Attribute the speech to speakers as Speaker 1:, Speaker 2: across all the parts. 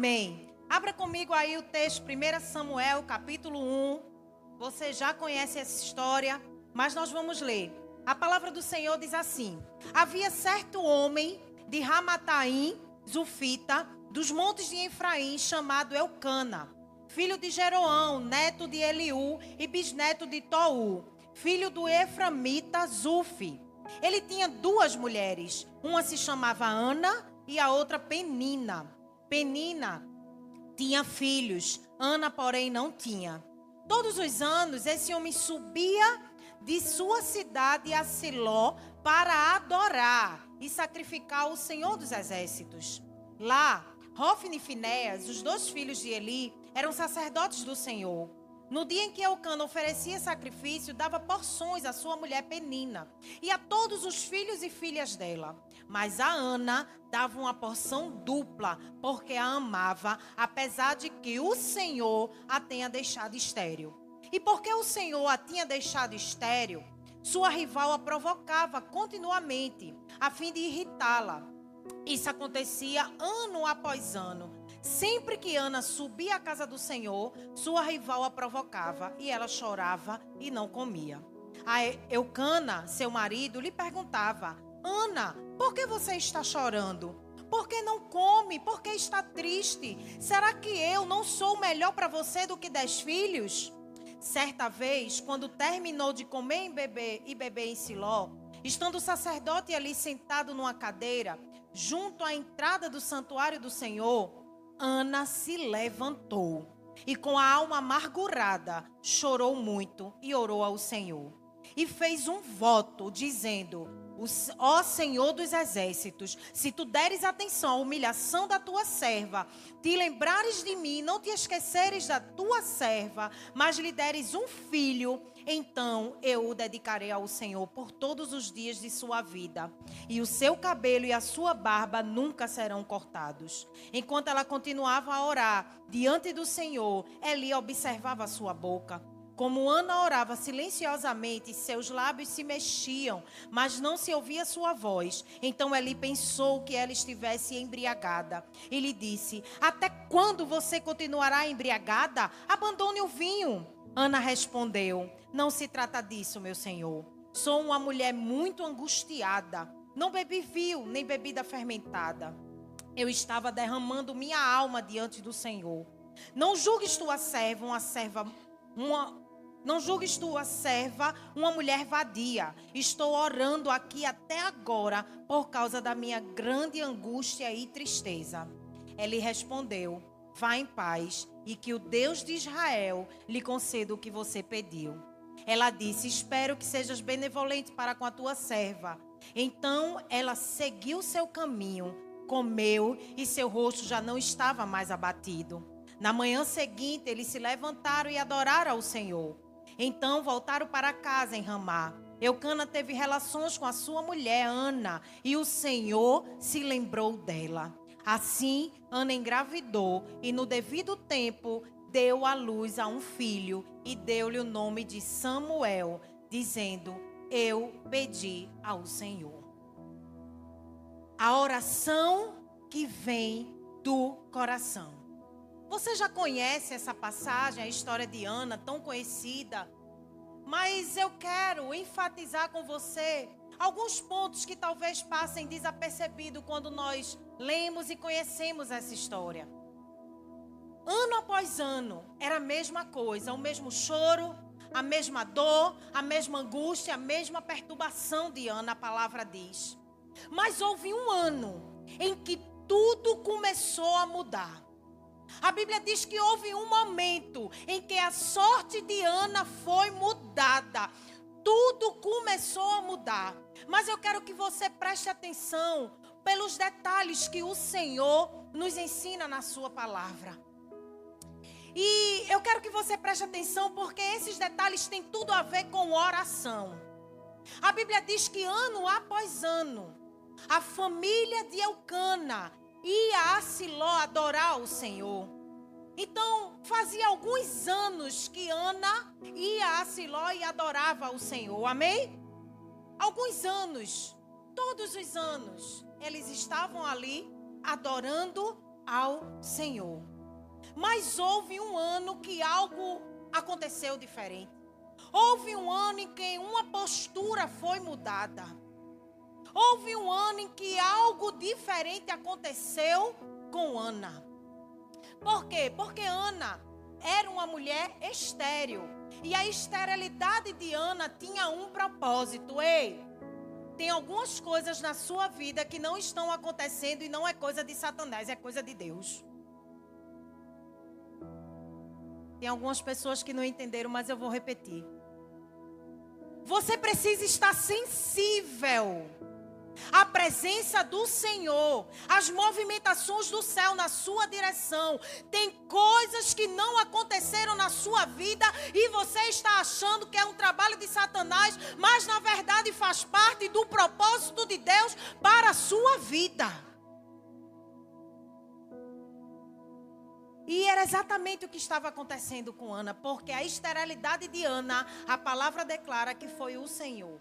Speaker 1: Amém. Abra comigo aí o texto, 1 Samuel, capítulo 1. Você já conhece essa história, mas nós vamos ler. A palavra do Senhor diz assim: Havia certo homem de Ramataim, Zufita, dos montes de Efraim, chamado Elcana, filho de Jeroão, neto de Eliú e bisneto de Tou, filho do Eframita Zufi. Ele tinha duas mulheres, uma se chamava Ana e a outra Penina. Penina tinha filhos, Ana, porém, não tinha. Todos os anos, esse homem subia de sua cidade a Siló para adorar e sacrificar o Senhor dos Exércitos. Lá, Hofni e Finéas, os dois filhos de Eli, eram sacerdotes do Senhor. No dia em que Eucana oferecia sacrifício, dava porções à sua mulher Penina e a todos os filhos e filhas dela. Mas a Ana dava uma porção dupla, porque a amava, apesar de que o Senhor a tenha deixado estéril. E porque o Senhor a tinha deixado estéril, sua rival a provocava continuamente, a fim de irritá-la. Isso acontecia ano após ano. Sempre que Ana subia à casa do Senhor, sua rival a provocava e ela chorava e não comia. A Eucana, seu marido, lhe perguntava: Ana, por que você está chorando? Por que não come? Por que está triste? Será que eu não sou melhor para você do que dez filhos? Certa vez, quando terminou de comer e beber e beber em Siló, estando o sacerdote ali sentado numa cadeira, junto à entrada do santuário do Senhor, Ana se levantou e, com a alma amargurada, chorou muito e orou ao Senhor. E fez um voto, dizendo: Ó Senhor dos exércitos, se tu deres atenção à humilhação da tua serva, te lembrares de mim, não te esqueceres da tua serva, mas lhe deres um filho, então eu o dedicarei ao Senhor por todos os dias de sua vida, e o seu cabelo e a sua barba nunca serão cortados. Enquanto ela continuava a orar diante do Senhor, Eli observava sua boca. Como Ana orava silenciosamente, seus lábios se mexiam, mas não se ouvia sua voz. Então Eli pensou que ela estivesse embriagada. E lhe disse: Até quando você continuará embriagada? Abandone o vinho. Ana respondeu: Não se trata disso, meu senhor. Sou uma mulher muito angustiada. Não bebi vinho, nem bebida fermentada. Eu estava derramando minha alma diante do Senhor. Não julgues tua serva, uma serva, uma, não julgues tua serva, uma mulher vadia. Estou orando aqui até agora por causa da minha grande angústia e tristeza. Ele respondeu: Vá em paz e que o Deus de Israel lhe conceda o que você pediu. Ela disse: Espero que sejas benevolente para com a tua serva. Então ela seguiu seu caminho, comeu e seu rosto já não estava mais abatido. Na manhã seguinte, eles se levantaram e adoraram ao Senhor. Então voltaram para casa em Ramá. Eucana teve relações com a sua mulher Ana e o Senhor se lembrou dela. Assim, Ana engravidou e, no devido tempo, deu à luz a um filho e deu-lhe o nome de Samuel, dizendo: Eu pedi ao Senhor. A oração que vem do coração. Você já conhece essa passagem, a história de Ana, tão conhecida, mas eu quero enfatizar com você alguns pontos que talvez passem desapercebido quando nós lemos e conhecemos essa história. Ano após ano, era a mesma coisa, o mesmo choro, a mesma dor, a mesma angústia, a mesma perturbação de Ana, a palavra diz. Mas houve um ano em que tudo começou a mudar. A Bíblia diz que houve um momento em que a sorte de Ana foi mudada. Tudo começou a mudar. Mas eu quero que você preste atenção pelos detalhes que o Senhor nos ensina na Sua palavra. E eu quero que você preste atenção porque esses detalhes têm tudo a ver com oração. A Bíblia diz que ano após ano, a família de Eucana ia a Siló adorar o Senhor. Então, fazia alguns anos que Ana ia a Siló e adorava o Senhor. Amém? Alguns anos, todos os anos, eles estavam ali adorando ao Senhor. Mas houve um ano que algo aconteceu diferente. Houve um ano em que uma postura foi mudada. Houve um ano em que algo diferente aconteceu com Ana. Por quê? Porque Ana era uma mulher estéril. E a esterilidade de Ana tinha um propósito. Ei, tem algumas coisas na sua vida que não estão acontecendo e não é coisa de Satanás, é coisa de Deus. Tem algumas pessoas que não entenderam, mas eu vou repetir. Você precisa estar sensível à presença do Senhor, às movimentações do céu na sua direção. Tem coisas que não aconteceram na sua vida e você está achando que é um trabalho de Satanás, mas na verdade faz parte do propósito de Deus para a sua vida. E era exatamente o que estava acontecendo com Ana, porque a esterilidade de Ana, a palavra declara que foi o Senhor.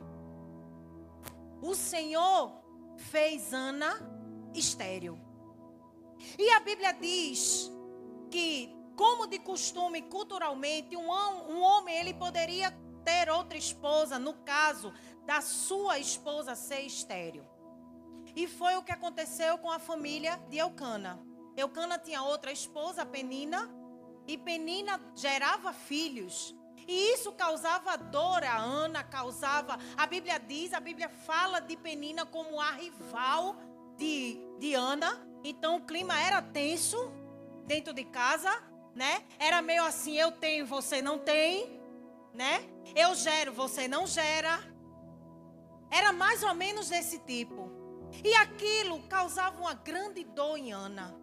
Speaker 1: O Senhor fez Ana estéril. E a Bíblia diz que, como de costume, culturalmente, um, um homem ele poderia ter outra esposa, no caso da sua esposa ser estéril. E foi o que aconteceu com a família de Eucana. Eucana tinha outra esposa, Penina, e Penina gerava filhos. E isso causava dor a Ana, causava. A Bíblia diz, a Bíblia fala de Penina como a rival de, de Ana. Então o clima era tenso dentro de casa, né? Era meio assim: eu tenho, você não tem, né? Eu gero, você não gera. Era mais ou menos desse tipo. E aquilo causava uma grande dor em Ana.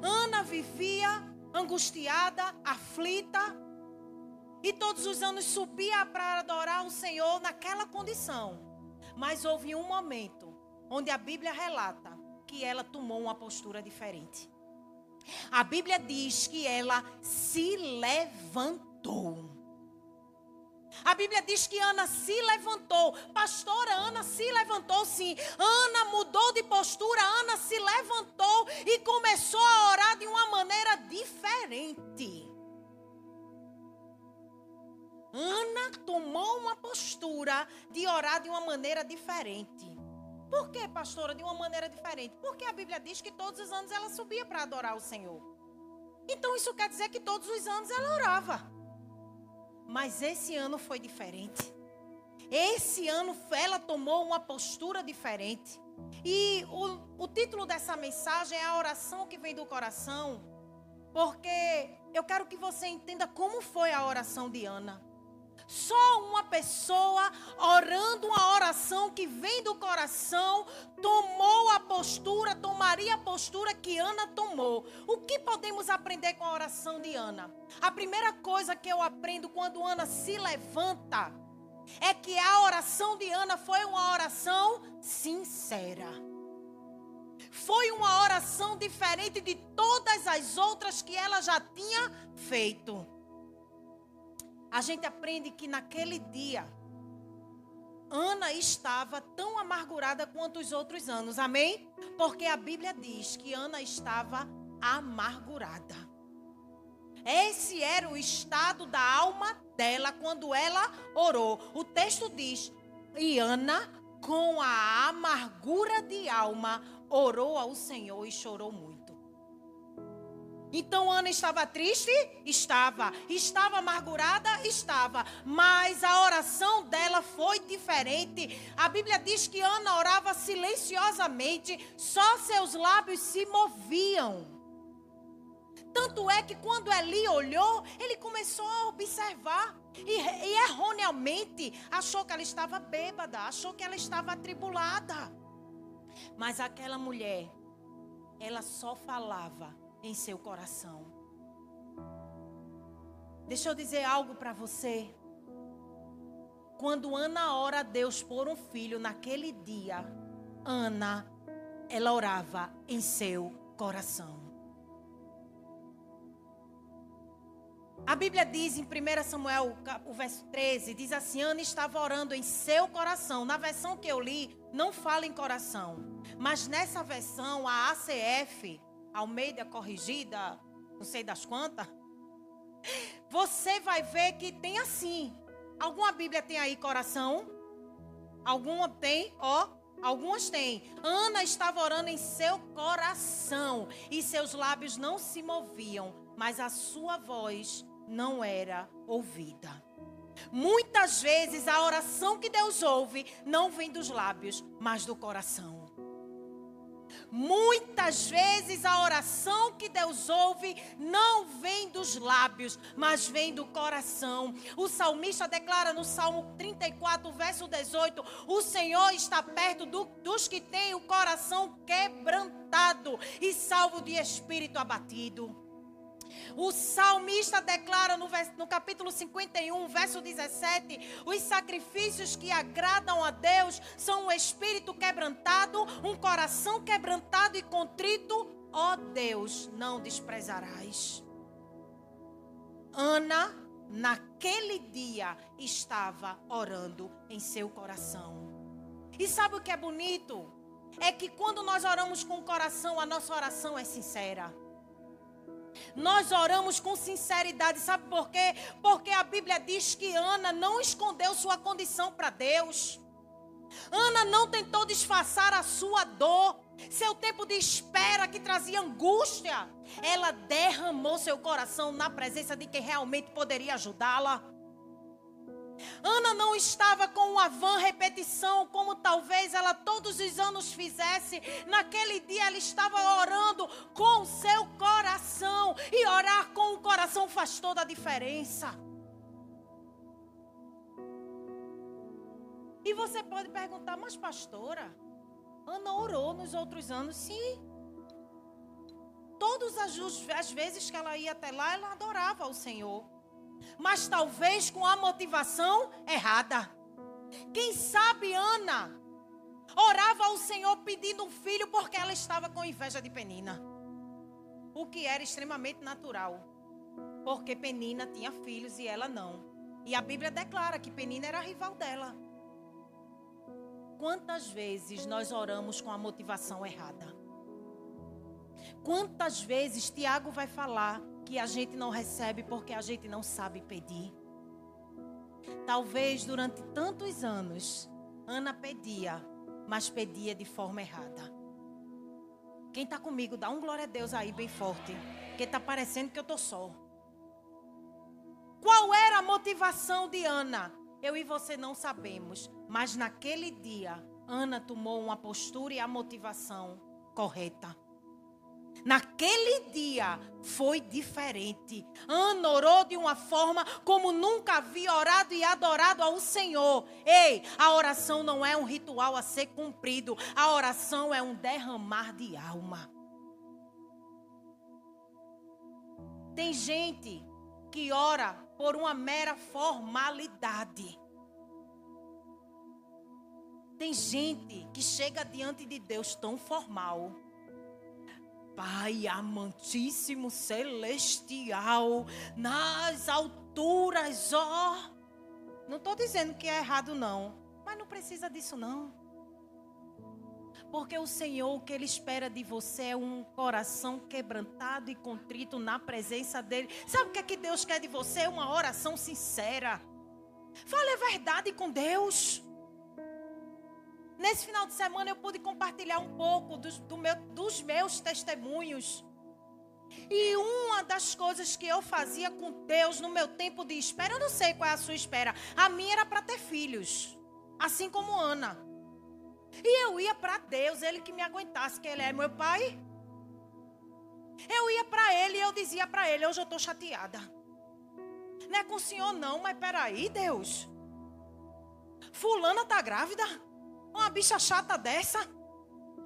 Speaker 1: Ana vivia angustiada, aflita, e todos os anos subia para adorar o Senhor naquela condição. Mas houve um momento onde a Bíblia relata que ela tomou uma postura diferente. A Bíblia diz que ela se levantou. A Bíblia diz que Ana se levantou. Pastora Ana se levantou sim. Ana mudou de postura. Ana se levantou e começou a orar de uma maneira diferente. Ana tomou uma postura de orar de uma maneira diferente. Por que, pastora, de uma maneira diferente? Porque a Bíblia diz que todos os anos ela subia para adorar o Senhor. Então isso quer dizer que todos os anos ela orava. Mas esse ano foi diferente. Esse ano ela tomou uma postura diferente. E o, o título dessa mensagem é a oração que vem do coração. Porque eu quero que você entenda como foi a oração de Ana. Só uma pessoa orando uma oração que vem do coração tomou a postura, tomaria a postura que Ana tomou. O que podemos aprender com a oração de Ana? A primeira coisa que eu aprendo quando Ana se levanta é que a oração de Ana foi uma oração sincera. Foi uma oração diferente de todas as outras que ela já tinha feito a gente aprende que naquele dia, Ana estava tão amargurada quanto os outros anos, amém? Porque a Bíblia diz que Ana estava amargurada. Esse era o estado da alma dela quando ela orou. O texto diz: e Ana, com a amargura de alma, orou ao Senhor e chorou muito. Então Ana estava triste? Estava. Estava amargurada? Estava. Mas a oração dela foi diferente. A Bíblia diz que Ana orava silenciosamente, só seus lábios se moviam. Tanto é que quando Eli olhou, ele começou a observar. E, e erroneamente achou que ela estava bêbada, achou que ela estava atribulada. Mas aquela mulher, ela só falava em seu coração. Deixa eu dizer algo para você. Quando Ana ora a Deus por um filho naquele dia, Ana, ela orava em seu coração. A Bíblia diz em 1 Samuel, o verso 13, diz assim: Ana estava orando em seu coração. Na versão que eu li, não fala em coração. Mas nessa versão, a ACF, Almeida corrigida, não sei das quantas, você vai ver que tem assim. Alguma Bíblia tem aí coração? Alguma tem, ó. Algumas têm. Ana estava orando em seu coração e seus lábios não se moviam, mas a sua voz não era ouvida. Muitas vezes a oração que Deus ouve não vem dos lábios, mas do coração. Muitas vezes a oração que Deus ouve não vem dos lábios, mas vem do coração. O salmista declara no Salmo 34, verso 18: O Senhor está perto do, dos que têm o coração quebrantado e salvo de espírito abatido. O salmista declara no, no, capítulo 51, verso 17: os sacrifícios que agradam a Deus são um espírito quebrantado, um coração quebrantado e contrito. Ó Deus, não desprezarás. Ana, naquele dia, estava orando em seu coração. E sabe o que é bonito? É que quando nós oramos com o coração, a nossa oração é sincera. Nós oramos com sinceridade, sabe por quê? Porque a Bíblia diz que Ana não escondeu sua condição para Deus. Ana não tentou disfarçar a sua dor, seu tempo de espera que trazia angústia. Ela derramou seu coração na presença de quem realmente poderia ajudá-la. Ana não estava com uma vã repetição, como talvez ela todos os anos fizesse. Naquele dia ela estava orando com o seu coração. E orar com o coração faz toda a diferença. E você pode perguntar, mas pastora, Ana orou nos outros anos? Sim. Todas as vezes que ela ia até lá, ela adorava o Senhor mas talvez com a motivação errada. Quem sabe Ana orava ao Senhor pedindo um filho porque ela estava com inveja de Penina. O que era extremamente natural, porque Penina tinha filhos e ela não. E a Bíblia declara que Penina era rival dela. Quantas vezes nós oramos com a motivação errada? Quantas vezes Tiago vai falar que a gente não recebe porque a gente não sabe pedir. Talvez durante tantos anos, Ana pedia, mas pedia de forma errada. Quem está comigo, dá um glória a Deus aí bem forte, porque está parecendo que eu estou só. Qual era a motivação de Ana? Eu e você não sabemos, mas naquele dia, Ana tomou uma postura e a motivação correta. Naquele dia foi diferente. Ana orou de uma forma como nunca havia orado e adorado ao Senhor. Ei, a oração não é um ritual a ser cumprido, a oração é um derramar de alma. Tem gente que ora por uma mera formalidade. Tem gente que chega diante de Deus tão formal Pai amantíssimo celestial, nas alturas, ó. Não estou dizendo que é errado, não. Mas não precisa disso, não. Porque o Senhor, o que Ele espera de você é um coração quebrantado e contrito na presença dEle. Sabe o que é que Deus quer de você? Uma oração sincera. Fale a verdade com Deus. Nesse final de semana eu pude compartilhar um pouco dos, do meu, dos meus testemunhos. E uma das coisas que eu fazia com Deus no meu tempo de espera, eu não sei qual é a sua espera. A minha era para ter filhos, assim como Ana. E eu ia para Deus, Ele que me aguentasse, que Ele é meu pai. Eu ia para Ele e eu dizia para Ele: hoje eu estou chateada. Não é com o Senhor, não, mas peraí, Deus. Fulana está grávida? Uma bicha chata dessa.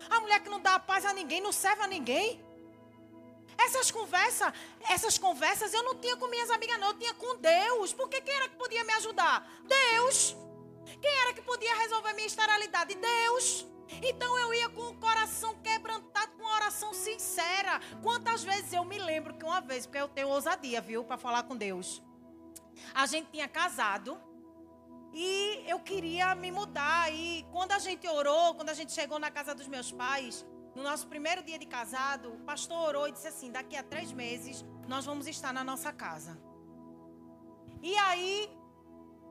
Speaker 1: A mulher que não dá paz a ninguém, não serve a ninguém. Essas conversas, essas conversas eu não tinha com minhas amigas, não, eu tinha com Deus. Porque quem era que podia me ajudar? Deus. Quem era que podia resolver minha esterilidade? Deus. Então eu ia com o coração quebrantado, com uma oração sincera. Quantas vezes eu me lembro que uma vez, porque eu tenho ousadia, viu, para falar com Deus. A gente tinha casado e eu queria me mudar. E quando a gente orou, quando a gente chegou na casa dos meus pais, no nosso primeiro dia de casado, o pastor orou e disse assim: daqui a três meses nós vamos estar na nossa casa. E aí,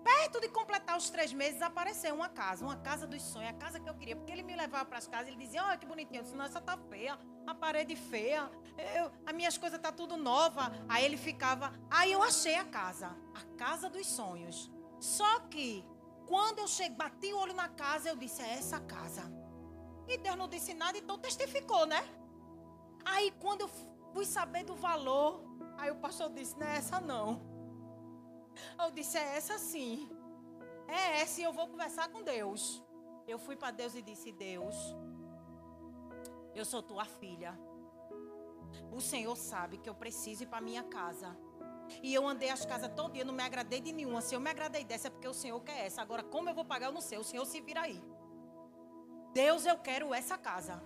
Speaker 1: perto de completar os três meses, apareceu uma casa, uma casa dos sonhos, a casa que eu queria. Porque ele me levava para as casas, ele dizia: Olha que bonitinho. Eu disse: Nossa, tá feia, a parede feia, eu, as minhas coisas tá tudo nova. Aí ele ficava. Aí eu achei a casa, a casa dos sonhos. Só que, quando eu cheguei, bati o olho na casa, eu disse: É essa casa. E Deus não disse nada, então testificou, né? Aí quando eu fui saber do valor, aí o pastor disse: Não é essa não. Eu disse: É essa sim. É essa e eu vou conversar com Deus. Eu fui para Deus e disse: Deus, eu sou tua filha. O Senhor sabe que eu preciso ir para minha casa. E eu andei as casas todo dia, não me agradei de nenhuma. Se eu me agradei dessa é porque o Senhor quer essa. Agora, como eu vou pagar, eu não sei. O Senhor se vira aí. Deus, eu quero essa casa.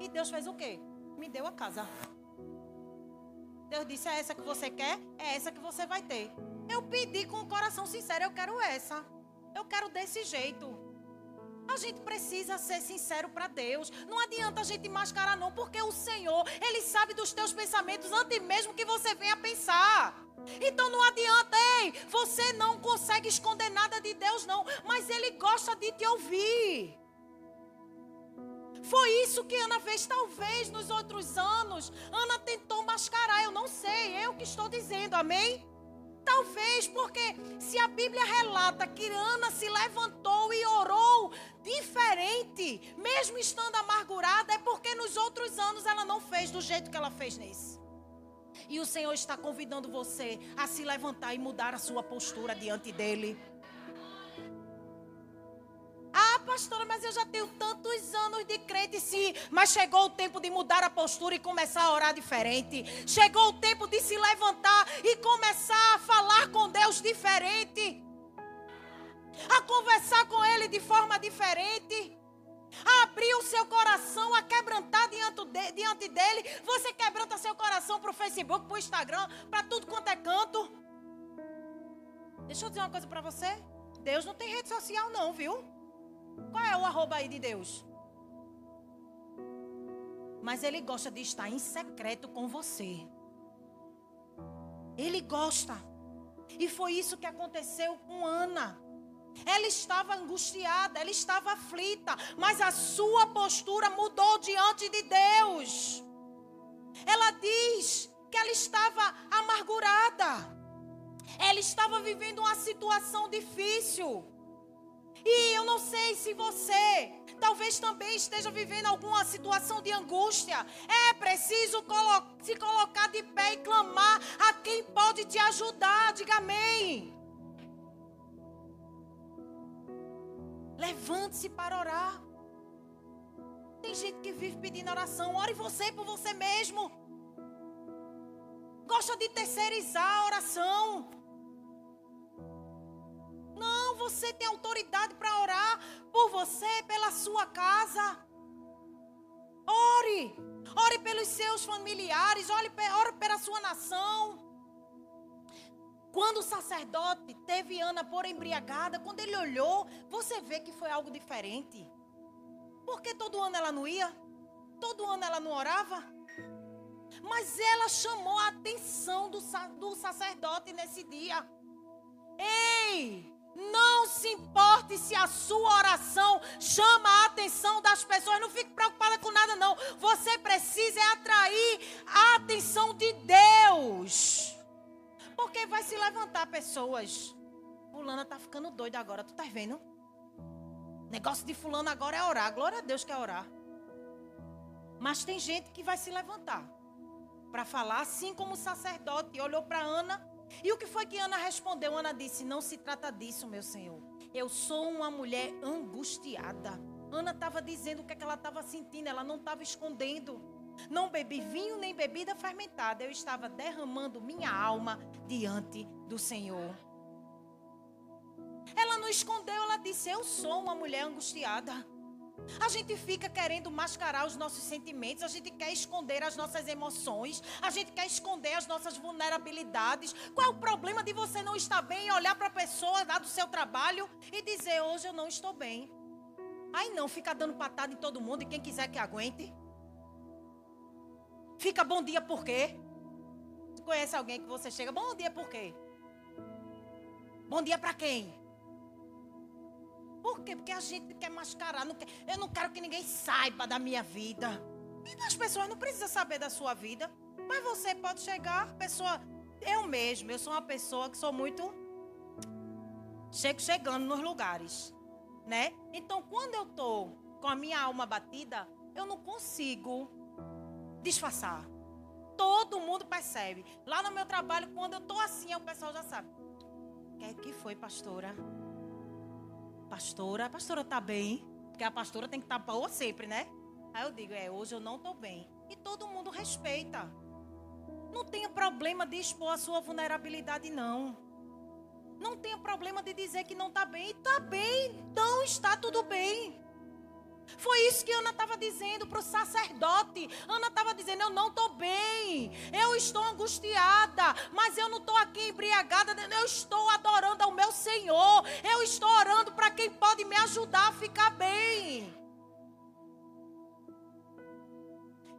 Speaker 1: E Deus fez o quê? Me deu a casa. Deus disse: é essa que você quer? É essa que você vai ter. Eu pedi com o coração sincero: eu quero essa. Eu quero desse jeito. A gente precisa ser sincero para Deus. Não adianta a gente mascarar, não, porque o Senhor, Ele sabe dos teus pensamentos antes mesmo que você venha pensar. Então não adianta, ei, você não consegue esconder nada de Deus, não, mas Ele gosta de te ouvir. Foi isso que Ana fez, talvez nos outros anos. Ana tentou mascarar, eu não sei, eu que estou dizendo, amém? Talvez porque se a Bíblia relata que Ana se levantou e orou diferente, mesmo estando amargurada, é porque nos outros anos ela não fez do jeito que ela fez nesse. E o Senhor está convidando você a se levantar e mudar a sua postura diante dele. Pastora, mas eu já tenho tantos anos de crente, sim. Mas chegou o tempo de mudar a postura e começar a orar diferente. Chegou o tempo de se levantar e começar a falar com Deus diferente. A conversar com Ele de forma diferente a abrir o seu coração, a quebrantar diante dele. Você quebranta seu coração para o Facebook, para o Instagram, para tudo quanto é canto. Deixa eu dizer uma coisa para você. Deus não tem rede social, não, viu? Qual é o arroba aí de Deus? Mas Ele gosta de estar em secreto com você. Ele gosta. E foi isso que aconteceu com Ana. Ela estava angustiada, ela estava aflita, mas a sua postura mudou diante de Deus. Ela diz que ela estava amargurada. Ela estava vivendo uma situação difícil. E eu não sei se você talvez também esteja vivendo alguma situação de angústia. É preciso colo se colocar de pé e clamar a quem pode te ajudar. Diga amém. Levante-se para orar. Tem gente que vive pedindo oração. Ore você por você mesmo. Gosta de terceirizar a oração. Não, você tem autoridade para orar por você, pela sua casa. Ore. Ore pelos seus familiares. Ore, ore pela sua nação. Quando o sacerdote teve Ana por embriagada, quando ele olhou, você vê que foi algo diferente. Porque todo ano ela não ia? Todo ano ela não orava? Mas ela chamou a atenção do, do sacerdote nesse dia. Ei! Não se importe se a sua oração chama a atenção das pessoas. Não fique preocupada com nada, não. Você precisa é atrair a atenção de Deus. Porque vai se levantar pessoas. Fulana tá ficando doida agora, tu tá vendo? Negócio de fulano agora é orar. Glória a Deus que é orar. Mas tem gente que vai se levantar para falar, assim como o sacerdote olhou para Ana. E o que foi que Ana respondeu? Ana disse: Não se trata disso, meu senhor. Eu sou uma mulher angustiada. Ana estava dizendo o que, é que ela estava sentindo, ela não estava escondendo. Não bebi vinho nem bebida fermentada. Eu estava derramando minha alma diante do Senhor. Ela não escondeu, ela disse: Eu sou uma mulher angustiada. A gente fica querendo mascarar os nossos sentimentos, a gente quer esconder as nossas emoções, a gente quer esconder as nossas vulnerabilidades. Qual é o problema de você não estar bem e olhar para a pessoa lá do seu trabalho e dizer: Hoje eu não estou bem? Aí não, fica dando patada em todo mundo e quem quiser que aguente. Fica bom dia por quê? Você conhece alguém que você chega, bom dia por quê? Bom dia para quem? Por quê? Porque a gente quer mascarar. Não quer, eu não quero que ninguém saiba da minha vida. E as pessoas não precisam saber da sua vida. Mas você pode chegar, pessoa. Eu mesmo, eu sou uma pessoa que sou muito. Chego chegando nos lugares. Né? Então, quando eu tô com a minha alma batida, eu não consigo disfarçar. Todo mundo percebe. Lá no meu trabalho, quando eu tô assim, o pessoal já sabe. O que, que foi, pastora? Pastora, a pastora tá bem? Porque a pastora tem que estar tá boa sempre, né? Aí eu digo, é, hoje eu não tô bem. E todo mundo respeita. Não tenha problema de expor a sua vulnerabilidade, não. Não tenha problema de dizer que não está bem. Está bem, então está tudo bem. Foi isso que Ana estava dizendo para o sacerdote. Ana estava dizendo: Eu não estou bem, eu estou angustiada, mas eu não estou aqui embriagada, eu estou adorando ao meu Senhor, eu estou orando para quem pode me ajudar a ficar bem.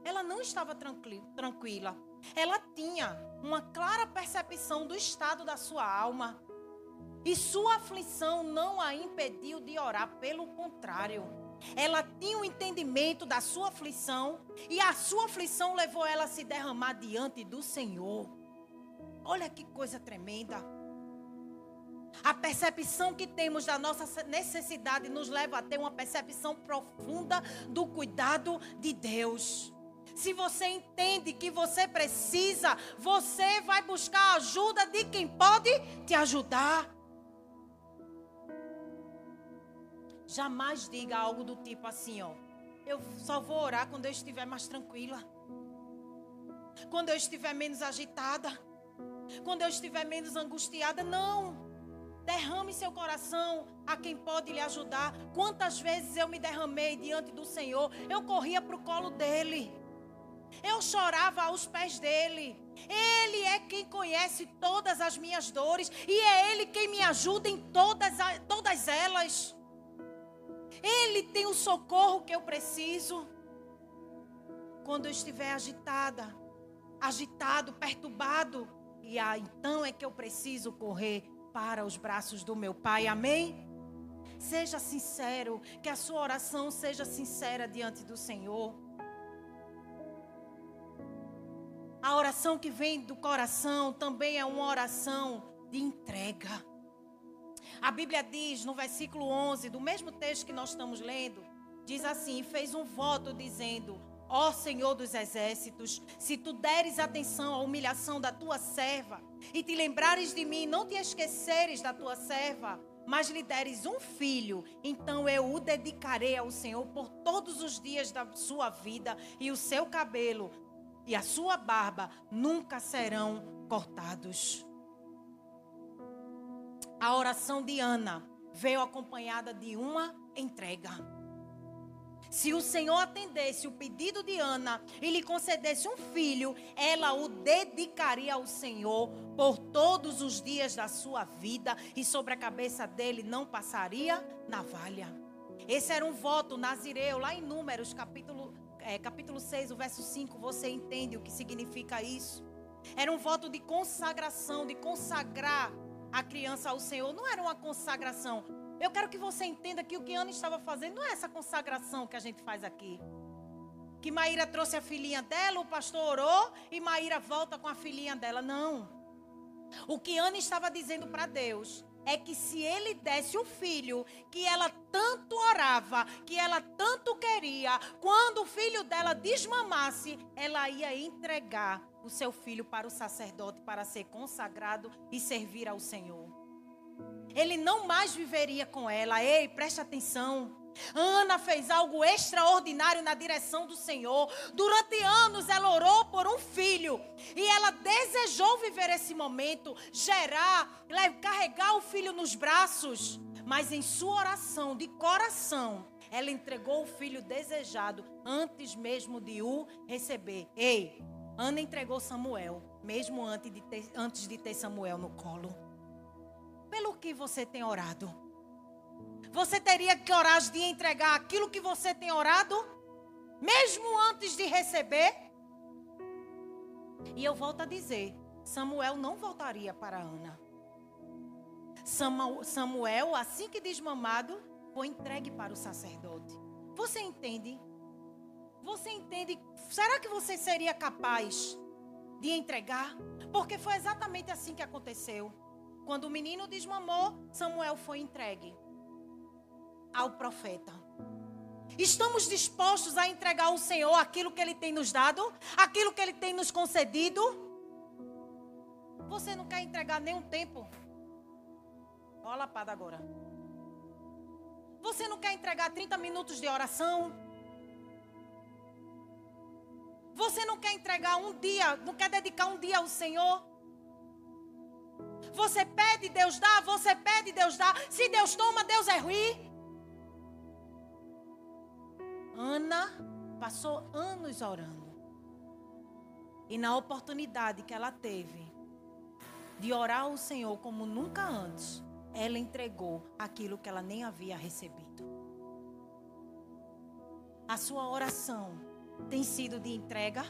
Speaker 1: Ela não estava tranquila, ela tinha uma clara percepção do estado da sua alma. E sua aflição não a impediu de orar, pelo contrário. Ela tinha o um entendimento da sua aflição e a sua aflição levou ela a se derramar diante do Senhor. Olha que coisa tremenda. A percepção que temos da nossa necessidade nos leva a ter uma percepção profunda do cuidado de Deus. Se você entende que você precisa, você vai buscar a ajuda de quem pode te ajudar. Jamais diga algo do tipo assim, ó. Eu só vou orar quando eu estiver mais tranquila. Quando eu estiver menos agitada. Quando eu estiver menos angustiada. Não. Derrame seu coração a quem pode lhe ajudar. Quantas vezes eu me derramei diante do Senhor. Eu corria para o colo dele. Eu chorava aos pés dele. Ele é quem conhece todas as minhas dores. E é Ele quem me ajuda em todas, todas elas. Ele tem o socorro que eu preciso. Quando eu estiver agitada, agitado, perturbado, e aí então é que eu preciso correr para os braços do meu Pai. Amém? Seja sincero, que a sua oração seja sincera diante do Senhor. A oração que vem do coração também é uma oração de entrega. A Bíblia diz no versículo 11, do mesmo texto que nós estamos lendo, diz assim: fez um voto dizendo: Ó Senhor dos exércitos, se tu deres atenção à humilhação da tua serva e te lembrares de mim, não te esqueceres da tua serva, mas lhe deres um filho, então eu o dedicarei ao Senhor por todos os dias da sua vida, e o seu cabelo e a sua barba nunca serão cortados. A oração de Ana veio acompanhada de uma entrega. Se o Senhor atendesse o pedido de Ana e lhe concedesse um filho, ela o dedicaria ao Senhor por todos os dias da sua vida e sobre a cabeça dele não passaria navalha. Esse era um voto nazireu, lá em Números, capítulo, é, capítulo 6, o verso 5, você entende o que significa isso. Era um voto de consagração, de consagrar a criança ao Senhor não era uma consagração. Eu quero que você entenda que o que Ana estava fazendo não é essa consagração que a gente faz aqui. Que Maíra trouxe a filhinha dela, o pastor orou e Maíra volta com a filhinha dela. Não. O que Ana estava dizendo para Deus é que se ele desse o filho que ela tanto orava, que ela tanto queria, quando o filho dela desmamasse, ela ia entregar o seu filho para o sacerdote para ser consagrado e servir ao Senhor. Ele não mais viveria com ela. Ei, preste atenção. Ana fez algo extraordinário na direção do Senhor. Durante anos ela orou por um filho e ela desejou viver esse momento, gerar, carregar o filho nos braços. Mas em sua oração de coração, ela entregou o filho desejado antes mesmo de o receber. Ei, Ana entregou Samuel, mesmo antes de, ter, antes de ter Samuel no colo. Pelo que você tem orado? Você teria coragem de entregar aquilo que você tem orado, mesmo antes de receber? E eu volto a dizer: Samuel não voltaria para Ana. Samuel, assim que desmamado, foi entregue para o sacerdote. Você entende? Você entende? Será que você seria capaz de entregar? Porque foi exatamente assim que aconteceu. Quando o menino desmamou, Samuel foi entregue ao profeta. Estamos dispostos a entregar ao Senhor aquilo que Ele tem nos dado, aquilo que Ele tem nos concedido? Você não quer entregar nem um tempo? Olha a lapada agora. Você não quer entregar 30 minutos de oração? Você não quer entregar um dia, não quer dedicar um dia ao Senhor? Você pede, Deus dá, você pede, Deus dá. Se Deus toma, Deus é ruim. Ana passou anos orando. E na oportunidade que ela teve de orar ao Senhor como nunca antes, ela entregou aquilo que ela nem havia recebido. A sua oração tem sido de entrega?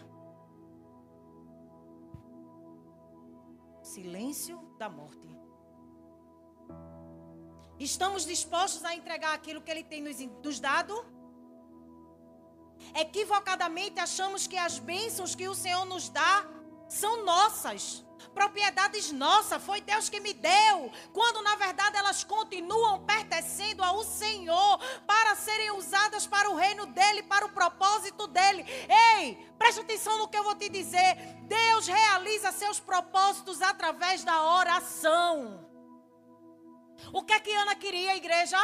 Speaker 1: Silêncio da morte. Estamos dispostos a entregar aquilo que Ele tem nos, nos dado? Equivocadamente achamos que as bênçãos que o Senhor nos dá são nossas propriedades nossas, foi Deus que me deu, quando na verdade elas continuam pertencendo ao Senhor para serem usadas para o reino dele, para o propósito dele. Ei, preste atenção no que eu vou te dizer. Deus realiza seus propósitos através da oração. O que é que Ana queria, igreja?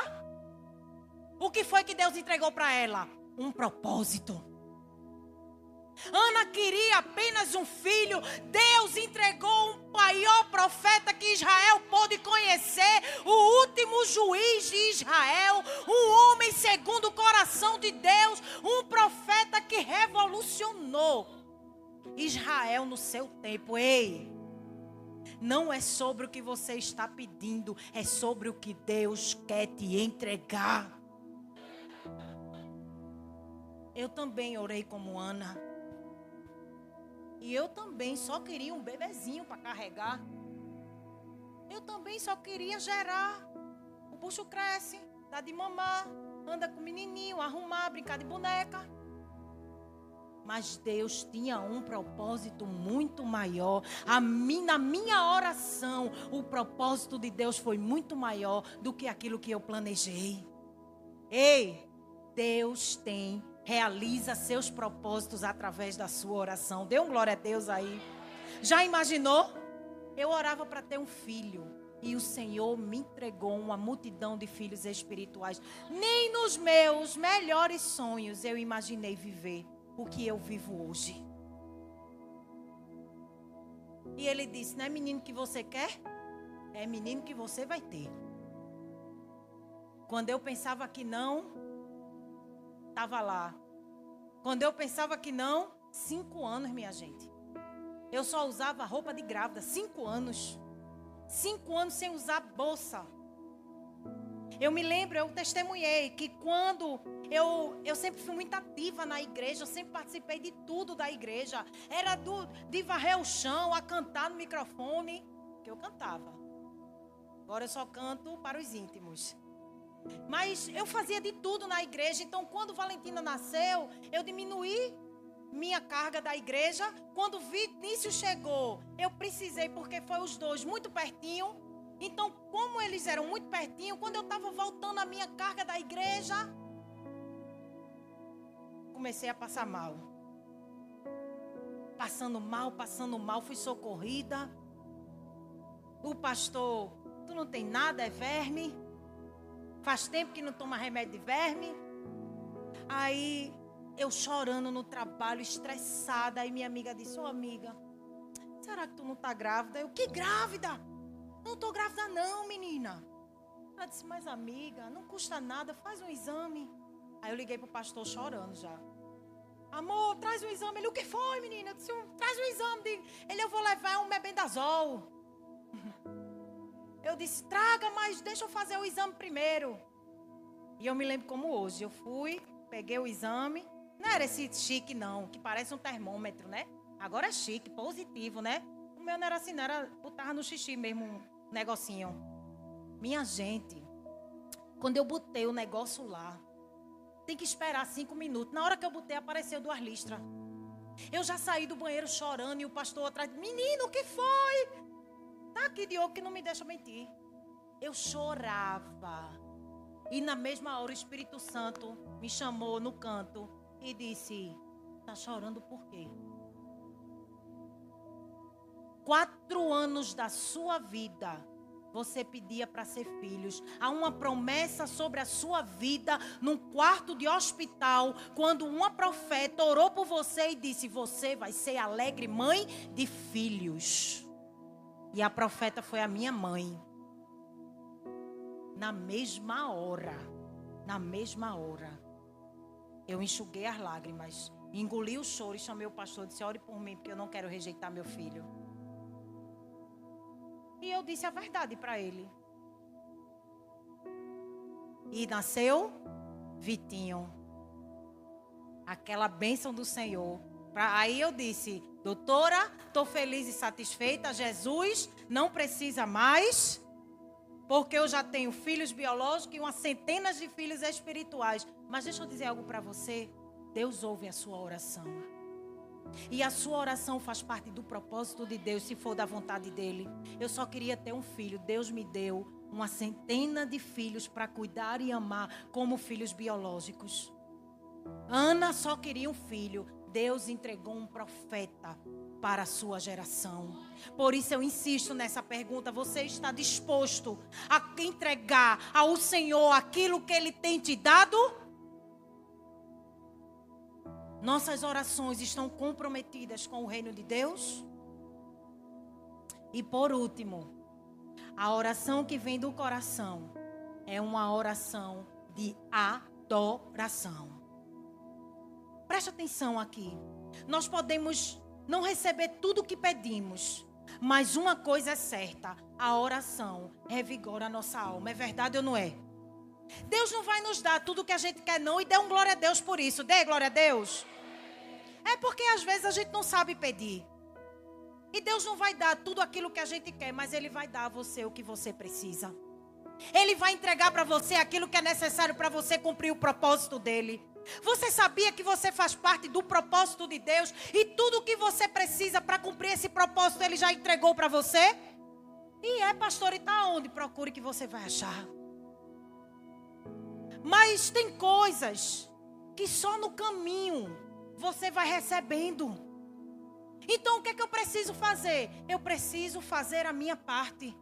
Speaker 1: O que foi que Deus entregou para ela? Um propósito. Ana queria apenas um filho. Deus entregou um maior profeta que Israel pôde conhecer, o último juiz de Israel, um homem segundo o coração de Deus, um profeta que revolucionou Israel no seu tempo. Ei, não é sobre o que você está pedindo, é sobre o que Deus quer te entregar. Eu também orei como Ana. E eu também só queria um bebezinho para carregar. Eu também só queria gerar. O bucho cresce, dá de mamar, anda com o menininho, arrumar, brincar de boneca. Mas Deus tinha um propósito muito maior. A mim, na minha oração, o propósito de Deus foi muito maior do que aquilo que eu planejei. Ei, Deus tem realiza seus propósitos através da sua oração. Dê um glória a Deus aí. Já imaginou? Eu orava para ter um filho. E o Senhor me entregou uma multidão de filhos espirituais. Nem nos meus melhores sonhos eu imaginei viver o que eu vivo hoje. E ele disse: Não é menino que você quer? É menino que você vai ter. Quando eu pensava que não, estava lá. Quando eu pensava que não, cinco anos, minha gente. Eu só usava roupa de grávida, cinco anos. Cinco anos sem usar bolsa. Eu me lembro, eu testemunhei que quando eu, eu sempre fui muito ativa na igreja, eu sempre participei de tudo da igreja. Era do, de varrer o chão, a cantar no microfone, que eu cantava. Agora eu só canto para os íntimos. Mas eu fazia de tudo na igreja. Então, quando Valentina nasceu, eu diminuí minha carga da igreja. Quando Vinícius chegou, eu precisei, porque foi os dois muito pertinho. Então, como eles eram muito pertinho, quando eu estava voltando a minha carga da igreja, comecei a passar mal. Passando mal, passando mal, fui socorrida. O pastor, tu não tem nada, é verme. Faz tempo que não toma remédio de verme. Aí eu chorando no trabalho, estressada. Aí minha amiga disse: Ô oh, amiga, será que tu não tá grávida? Eu, que grávida? Não tô grávida, não, menina. Ela disse: Mas amiga, não custa nada, faz um exame. Aí eu liguei pro pastor chorando já. Amor, traz um exame. Ele, o que foi, menina? Eu disse, traz um exame. Ele, eu vou levar um mebendazol. Eu disse, traga, mas deixa eu fazer o exame primeiro. E eu me lembro como hoje. Eu fui, peguei o exame. Não era esse chique, não, que parece um termômetro, né? Agora é chique, positivo, né? O meu não era assim, não era botar no xixi mesmo um negocinho. Minha gente, quando eu botei o negócio lá, tem que esperar cinco minutos. Na hora que eu botei, apareceu duas listras. Eu já saí do banheiro chorando e o pastor atrás, menino, o que foi? Tá aqui, Diogo, que não me deixa mentir. Eu chorava. E na mesma hora o Espírito Santo me chamou no canto e disse: Tá chorando por quê? Quatro anos da sua vida você pedia para ser filhos. Há uma promessa sobre a sua vida num quarto de hospital, quando uma profeta orou por você e disse: Você vai ser alegre mãe de filhos. E a profeta foi a minha mãe. Na mesma hora, na mesma hora, eu enxuguei as lágrimas, engoli o choro e chamei o pastor e disse: Ore por mim, porque eu não quero rejeitar meu filho. E eu disse a verdade para ele. E nasceu Vitinho. Aquela bênção do Senhor. Aí eu disse, doutora, estou feliz e satisfeita. Jesus não precisa mais. Porque eu já tenho filhos biológicos e umas centenas de filhos espirituais. Mas deixa eu dizer algo para você. Deus ouve a sua oração. E a sua oração faz parte do propósito de Deus, se for da vontade dele. Eu só queria ter um filho. Deus me deu uma centena de filhos para cuidar e amar como filhos biológicos. Ana só queria um filho. Deus entregou um profeta para a sua geração. Por isso eu insisto nessa pergunta: você está disposto a entregar ao Senhor aquilo que ele tem te dado? Nossas orações estão comprometidas com o reino de Deus? E por último, a oração que vem do coração é uma oração de adoração. Preste atenção aqui. Nós podemos não receber tudo o que pedimos, mas uma coisa é certa: a oração revigora a nossa alma. É verdade ou não é? Deus não vai nos dar tudo o que a gente quer, não, e dê um glória a Deus por isso. Dê glória a Deus. É porque às vezes a gente não sabe pedir. E Deus não vai dar tudo aquilo que a gente quer, mas Ele vai dar a você o que você precisa. Ele vai entregar para você aquilo que é necessário para você cumprir o propósito dele. Você sabia que você faz parte do propósito de Deus e tudo o que você precisa para cumprir esse propósito Ele já entregou para você? E é, pastor, e está onde? Procure que você vai achar. Mas tem coisas que só no caminho você vai recebendo. Então o que é que eu preciso fazer? Eu preciso fazer a minha parte.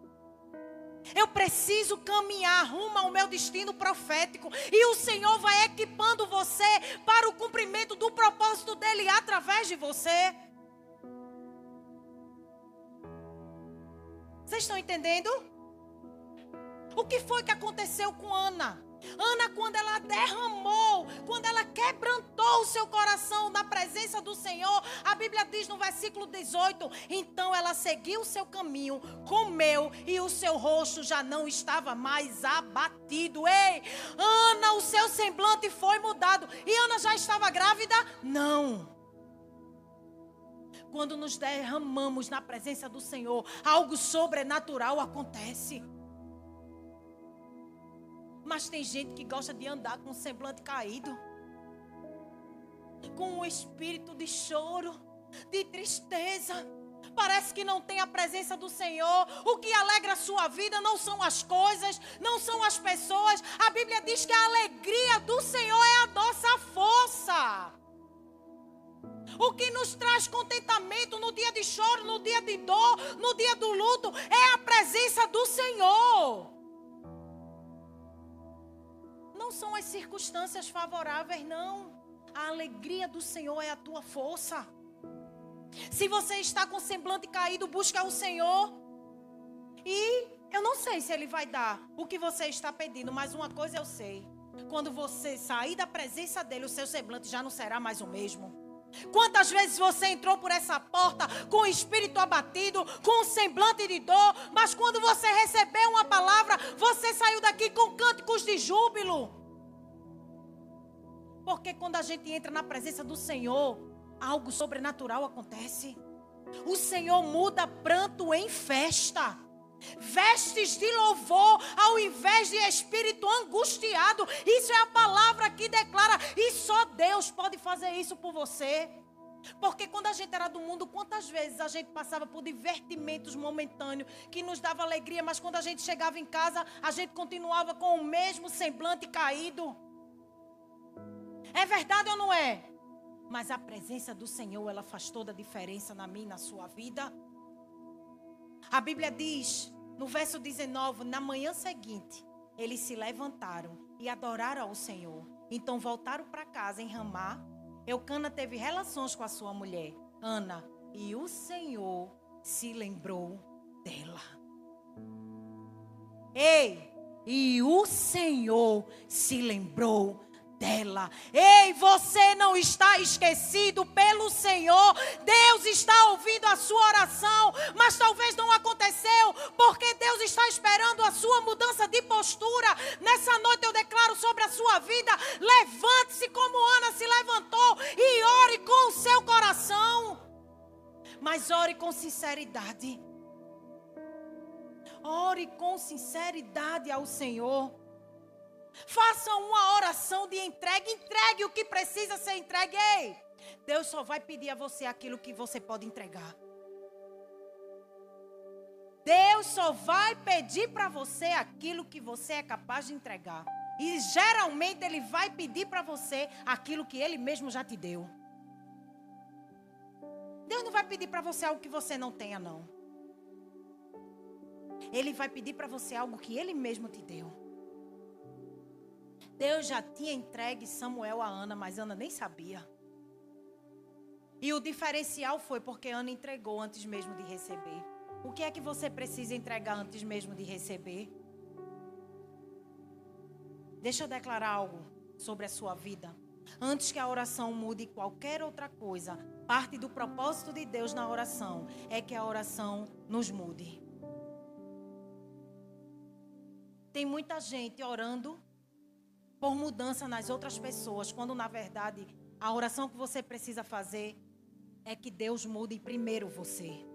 Speaker 1: Eu preciso caminhar rumo ao meu destino profético. E o Senhor vai equipando você para o cumprimento do propósito dele através de você. Vocês estão entendendo? O que foi que aconteceu com Ana? Ana, quando ela derramou, quando ela quebrantou o seu coração na presença do Senhor, a Bíblia diz no versículo 18: então ela seguiu o seu caminho, comeu e o seu rosto já não estava mais abatido. Ei, Ana, o seu semblante foi mudado. E Ana já estava grávida? Não. Quando nos derramamos na presença do Senhor, algo sobrenatural acontece. Mas tem gente que gosta de andar com o semblante caído, com um espírito de choro, de tristeza. Parece que não tem a presença do Senhor. O que alegra a sua vida não são as coisas, não são as pessoas. A Bíblia diz que a alegria do Senhor é a nossa força. O que nos traz contentamento no dia de choro, no dia de dor, no dia do luto, é a presença do Senhor não são as circunstâncias favoráveis, não. A alegria do Senhor é a tua força. Se você está com semblante caído, busca o Senhor. E eu não sei se Ele vai dar o que você está pedindo, mas uma coisa eu sei: quando você sair da presença dEle, o seu semblante já não será mais o mesmo. Quantas vezes você entrou por essa porta com o espírito abatido, com um semblante de dor, mas quando você recebeu uma palavra, você saiu daqui com cânticos de júbilo. Porque quando a gente entra na presença do Senhor, algo sobrenatural acontece. O Senhor muda pranto em festa. Vestes de louvor ao invés de espírito angustiado. Isso é a palavra que declara. E só Deus pode fazer isso por você. Porque quando a gente era do mundo, quantas vezes a gente passava por divertimentos momentâneos que nos dava alegria, mas quando a gente chegava em casa, a gente continuava com o mesmo semblante caído. É verdade ou não é? Mas a presença do Senhor, ela faz toda a diferença na minha na sua vida. A Bíblia diz, no verso 19, na manhã seguinte, eles se levantaram e adoraram ao Senhor. Então voltaram para casa em Ramá. Eucana teve relações com a sua mulher, Ana, e o Senhor se lembrou dela. Ei, e o Senhor se lembrou dela. Ei, você não está esquecido pelo Senhor. Deus está ouvindo a sua oração, mas talvez não aconteceu, porque Deus está esperando a sua mudança de postura. Nessa noite eu declaro sobre a sua vida: levante-se como Ana se levantou e ore com o seu coração. Mas ore com sinceridade. Ore com sinceridade ao Senhor. Faça uma oração de entrega. Entregue o que precisa ser entregue. Ei, Deus só vai pedir a você aquilo que você pode entregar. Deus só vai pedir para você aquilo que você é capaz de entregar. E geralmente Ele vai pedir para você aquilo que Ele mesmo já te deu. Deus não vai pedir para você algo que você não tenha, não. Ele vai pedir para você algo que Ele mesmo te deu. Deus já tinha entregue Samuel a Ana, mas Ana nem sabia. E o diferencial foi porque Ana entregou antes mesmo de receber. O que é que você precisa entregar antes mesmo de receber? Deixa eu declarar algo sobre a sua vida. Antes que a oração mude qualquer outra coisa, parte do propósito de Deus na oração é que a oração nos mude. Tem muita gente orando por mudança nas outras pessoas, quando na verdade a oração que você precisa fazer é que Deus mude primeiro você.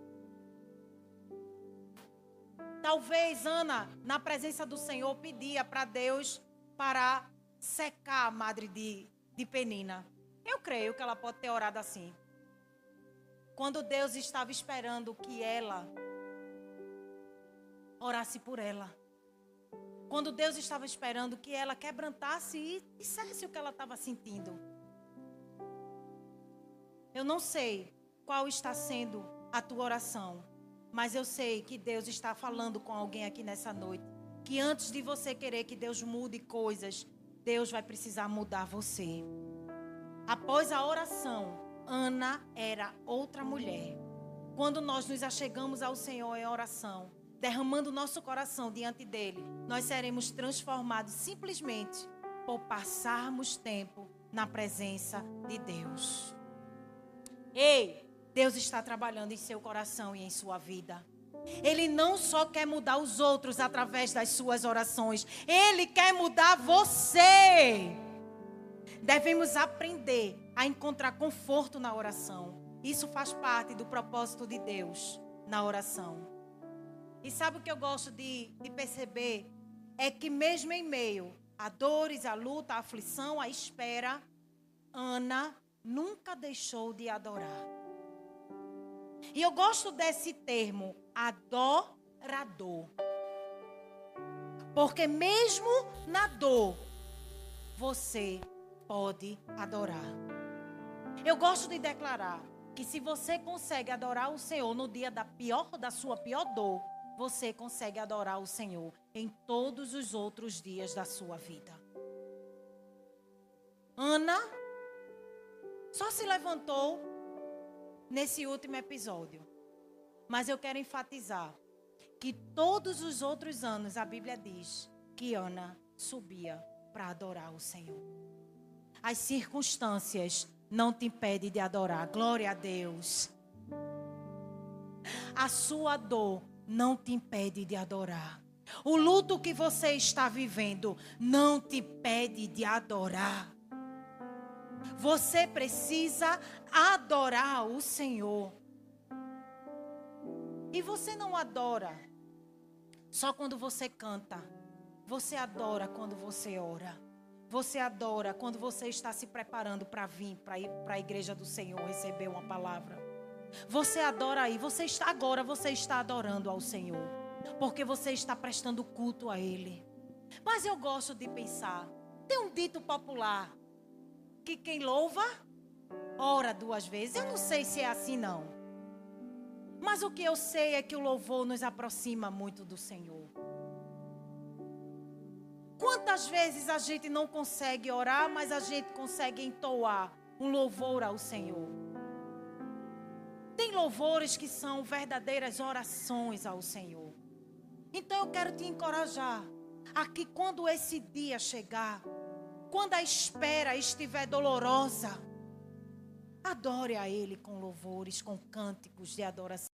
Speaker 1: Talvez Ana, na presença do Senhor, pedia para Deus para secar a madre de, de Penina. Eu creio que ela pode ter orado assim. Quando Deus estava esperando que ela orasse por ela. Quando Deus estava esperando que ela quebrantasse e dissesse o que ela estava sentindo. Eu não sei qual está sendo a tua oração, mas eu sei que Deus está falando com alguém aqui nessa noite. Que antes de você querer que Deus mude coisas, Deus vai precisar mudar você. Após a oração, Ana era outra mulher. Quando nós nos achegamos ao Senhor em oração, derramando nosso coração diante dele, nós seremos transformados simplesmente por passarmos tempo na presença de Deus. Ei, Deus está trabalhando em seu coração e em sua vida. Ele não só quer mudar os outros através das suas orações, ele quer mudar você. Devemos aprender a encontrar conforto na oração. Isso faz parte do propósito de Deus na oração. E sabe o que eu gosto de, de perceber? É que mesmo em meio a dores, a luta, a aflição, a espera, Ana nunca deixou de adorar. E eu gosto desse termo, adorador. Porque mesmo na dor, você pode adorar. Eu gosto de declarar que se você consegue adorar o Senhor no dia da pior da sua pior dor, você consegue adorar o Senhor em todos os outros dias da sua vida. Ana só se levantou nesse último episódio. Mas eu quero enfatizar que todos os outros anos a Bíblia diz que Ana subia para adorar o Senhor. As circunstâncias não te impedem de adorar. Glória a Deus. A sua dor não te impede de adorar. O luto que você está vivendo não te impede de adorar. Você precisa adorar o Senhor. E você não adora só quando você canta. Você adora quando você ora. Você adora quando você está se preparando para vir para a igreja do Senhor receber uma palavra. Você adora aí, você está agora, você está adorando ao Senhor, porque você está prestando culto a ele. Mas eu gosto de pensar, tem um dito popular que quem louva ora duas vezes. Eu não sei se é assim não. Mas o que eu sei é que o louvor nos aproxima muito do Senhor. Quantas vezes a gente não consegue orar, mas a gente consegue entoar um louvor ao Senhor? Tem louvores que são verdadeiras orações ao Senhor. Então eu quero te encorajar a que quando esse dia chegar, quando a espera estiver dolorosa, adore a Ele com louvores, com cânticos de adoração.